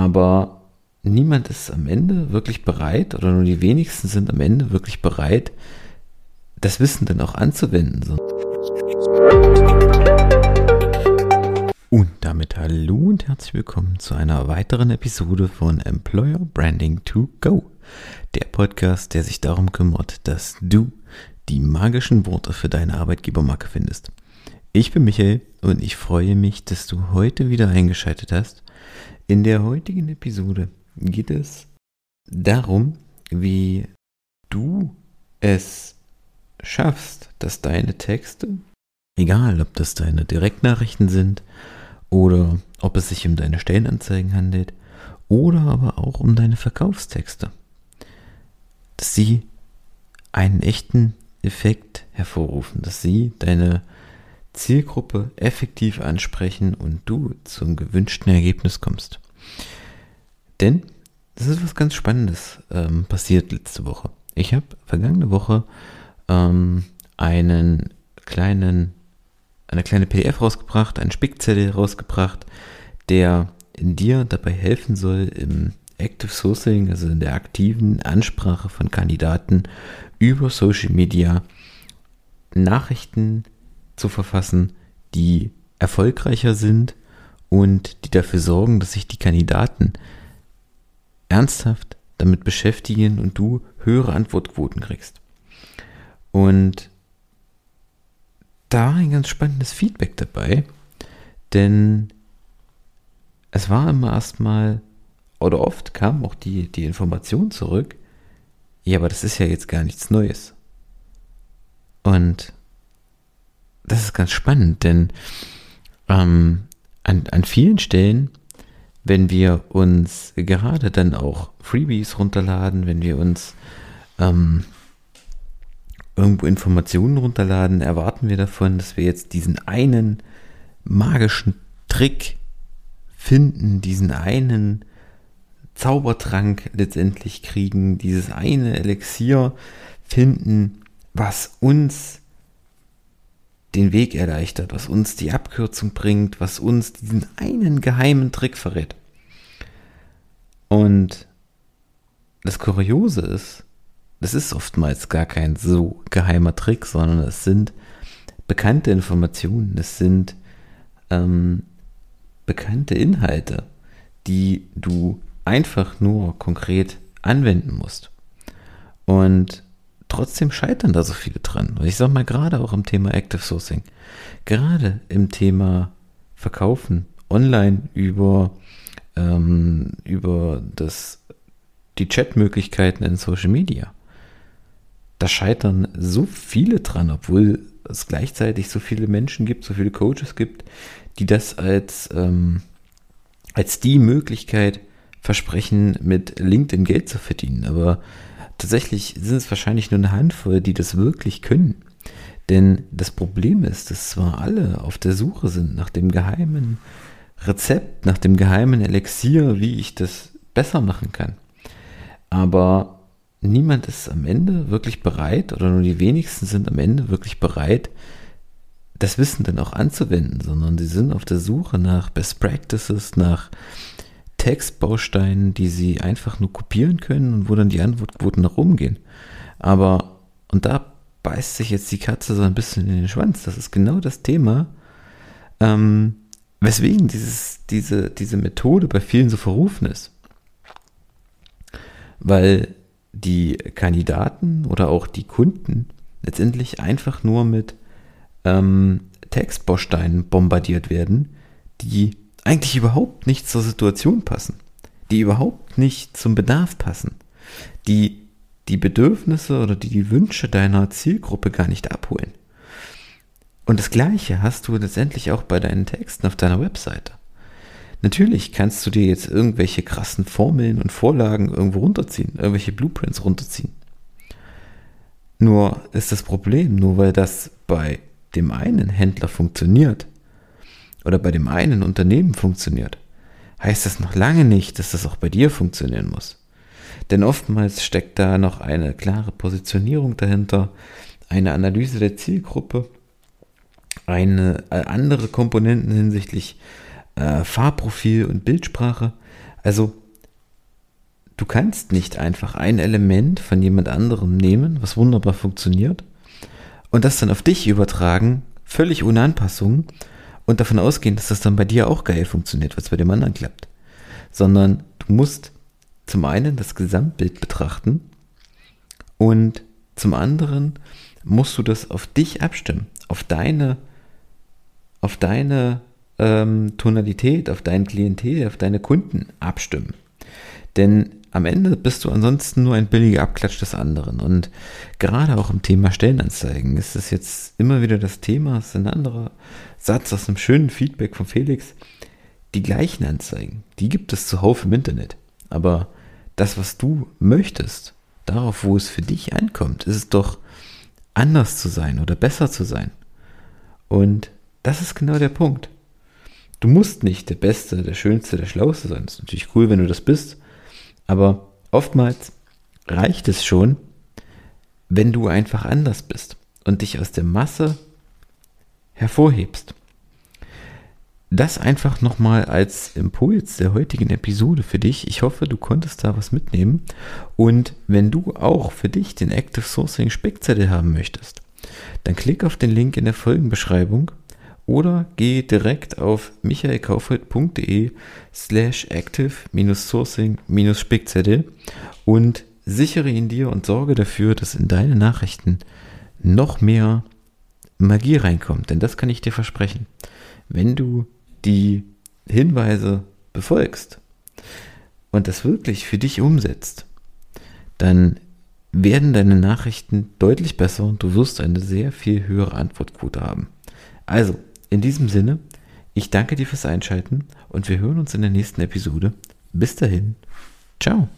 Aber niemand ist am Ende wirklich bereit, oder nur die wenigsten sind am Ende wirklich bereit, das Wissen dann auch anzuwenden. Und damit hallo und herzlich willkommen zu einer weiteren Episode von Employer Branding to Go. Der Podcast, der sich darum kümmert, dass du die magischen Worte für deine Arbeitgebermarke findest. Ich bin Michael und ich freue mich, dass du heute wieder eingeschaltet hast. In der heutigen Episode geht es darum, wie du es schaffst, dass deine Texte, egal ob das deine Direktnachrichten sind oder ob es sich um deine Stellenanzeigen handelt oder aber auch um deine Verkaufstexte, dass sie einen echten Effekt hervorrufen, dass sie deine Zielgruppe effektiv ansprechen und du zum gewünschten Ergebnis kommst. Denn das ist was ganz Spannendes ähm, passiert letzte Woche. Ich habe vergangene Woche ähm, einen kleinen, eine kleine PDF rausgebracht, einen Spickzettel rausgebracht, der dir dabei helfen soll, im Active Sourcing, also in der aktiven Ansprache von Kandidaten über Social Media Nachrichten zu verfassen, die erfolgreicher sind und die dafür sorgen, dass sich die Kandidaten ernsthaft damit beschäftigen und du höhere Antwortquoten kriegst. Und da ein ganz spannendes Feedback dabei, denn es war immer erstmal, oder oft kam auch die, die Information zurück, ja, aber das ist ja jetzt gar nichts Neues. Und das ist ganz spannend, denn ähm, an, an vielen Stellen, wenn wir uns gerade dann auch Freebies runterladen, wenn wir uns ähm, irgendwo Informationen runterladen, erwarten wir davon, dass wir jetzt diesen einen magischen Trick finden, diesen einen Zaubertrank letztendlich kriegen, dieses eine Elixier finden, was uns den Weg erleichtert, was uns die Abkürzung bringt, was uns diesen einen geheimen Trick verrät. Und das Kuriose ist, das ist oftmals gar kein so geheimer Trick, sondern es sind bekannte Informationen, es sind ähm, bekannte Inhalte, die du einfach nur konkret anwenden musst. Und trotzdem scheitern da so viele dran. Und ich sage mal, gerade auch im Thema Active Sourcing, gerade im Thema Verkaufen online über, ähm, über das, die Chatmöglichkeiten in Social Media. Da scheitern so viele dran, obwohl es gleichzeitig so viele Menschen gibt, so viele Coaches gibt, die das als, ähm, als die Möglichkeit versprechen, mit LinkedIn Geld zu verdienen. Aber tatsächlich sind es wahrscheinlich nur eine Handvoll, die das wirklich können. Denn das Problem ist, dass zwar alle auf der Suche sind nach dem geheimen Rezept, nach dem geheimen Elixier, wie ich das besser machen kann. Aber niemand ist am Ende wirklich bereit, oder nur die wenigsten sind am Ende wirklich bereit, das Wissen dann auch anzuwenden, sondern sie sind auf der Suche nach Best Practices, nach Textbausteinen, die sie einfach nur kopieren können und wo dann die Antwortquoten nach oben gehen. Aber, und da beißt sich jetzt die Katze so ein bisschen in den Schwanz. Das ist genau das Thema, ähm, weswegen dieses, diese, diese Methode bei vielen so verrufen ist. Weil die Kandidaten oder auch die Kunden letztendlich einfach nur mit ähm, Textbausteinen bombardiert werden, die eigentlich überhaupt nicht zur Situation passen, die überhaupt nicht zum Bedarf passen, die die Bedürfnisse oder die, die Wünsche deiner Zielgruppe gar nicht abholen. Und das Gleiche hast du letztendlich auch bei deinen Texten auf deiner Webseite. Natürlich kannst du dir jetzt irgendwelche krassen Formeln und Vorlagen irgendwo runterziehen, irgendwelche Blueprints runterziehen. Nur ist das Problem, nur weil das bei dem einen Händler funktioniert, oder bei dem einen Unternehmen funktioniert, heißt das noch lange nicht, dass das auch bei dir funktionieren muss. Denn oftmals steckt da noch eine klare Positionierung dahinter, eine Analyse der Zielgruppe, eine äh, andere Komponenten hinsichtlich äh, Fahrprofil und Bildsprache, Also, du kannst nicht einfach ein Element von jemand anderem nehmen, was wunderbar funktioniert, und das dann auf dich übertragen, völlig ohne Anpassung, und davon ausgehen, dass das dann bei dir auch geil funktioniert, was bei dem anderen klappt. Sondern du musst zum einen das Gesamtbild betrachten und zum anderen musst du das auf dich abstimmen, auf deine, auf deine ähm, Tonalität, auf dein Klientel, auf deine Kunden abstimmen. Denn am Ende bist du ansonsten nur ein billiger Abklatsch des anderen. Und gerade auch im Thema Stellenanzeigen ist es jetzt immer wieder das Thema, es ist ein anderer Satz aus einem schönen Feedback von Felix. Die gleichen Anzeigen, die gibt es zuhauf im Internet. Aber das, was du möchtest, darauf, wo es für dich ankommt, ist es doch anders zu sein oder besser zu sein. Und das ist genau der Punkt. Du musst nicht der Beste, der Schönste, der Schlauste sein. Das ist natürlich cool, wenn du das bist. Aber oftmals reicht es schon, wenn du einfach anders bist und dich aus der Masse hervorhebst. Das einfach nochmal als Impuls der heutigen Episode für dich. Ich hoffe, du konntest da was mitnehmen. Und wenn du auch für dich den Active Sourcing Speckzettel haben möchtest, dann klick auf den Link in der Folgenbeschreibung oder geh direkt auf michaelkaufhold.de slash active-sourcing-spickzettel und sichere ihn dir und sorge dafür, dass in deine Nachrichten noch mehr Magie reinkommt. Denn das kann ich dir versprechen. Wenn du die Hinweise befolgst und das wirklich für dich umsetzt, dann werden deine Nachrichten deutlich besser und du wirst eine sehr viel höhere Antwortquote haben. Also, in diesem Sinne, ich danke dir fürs Einschalten und wir hören uns in der nächsten Episode. Bis dahin, ciao.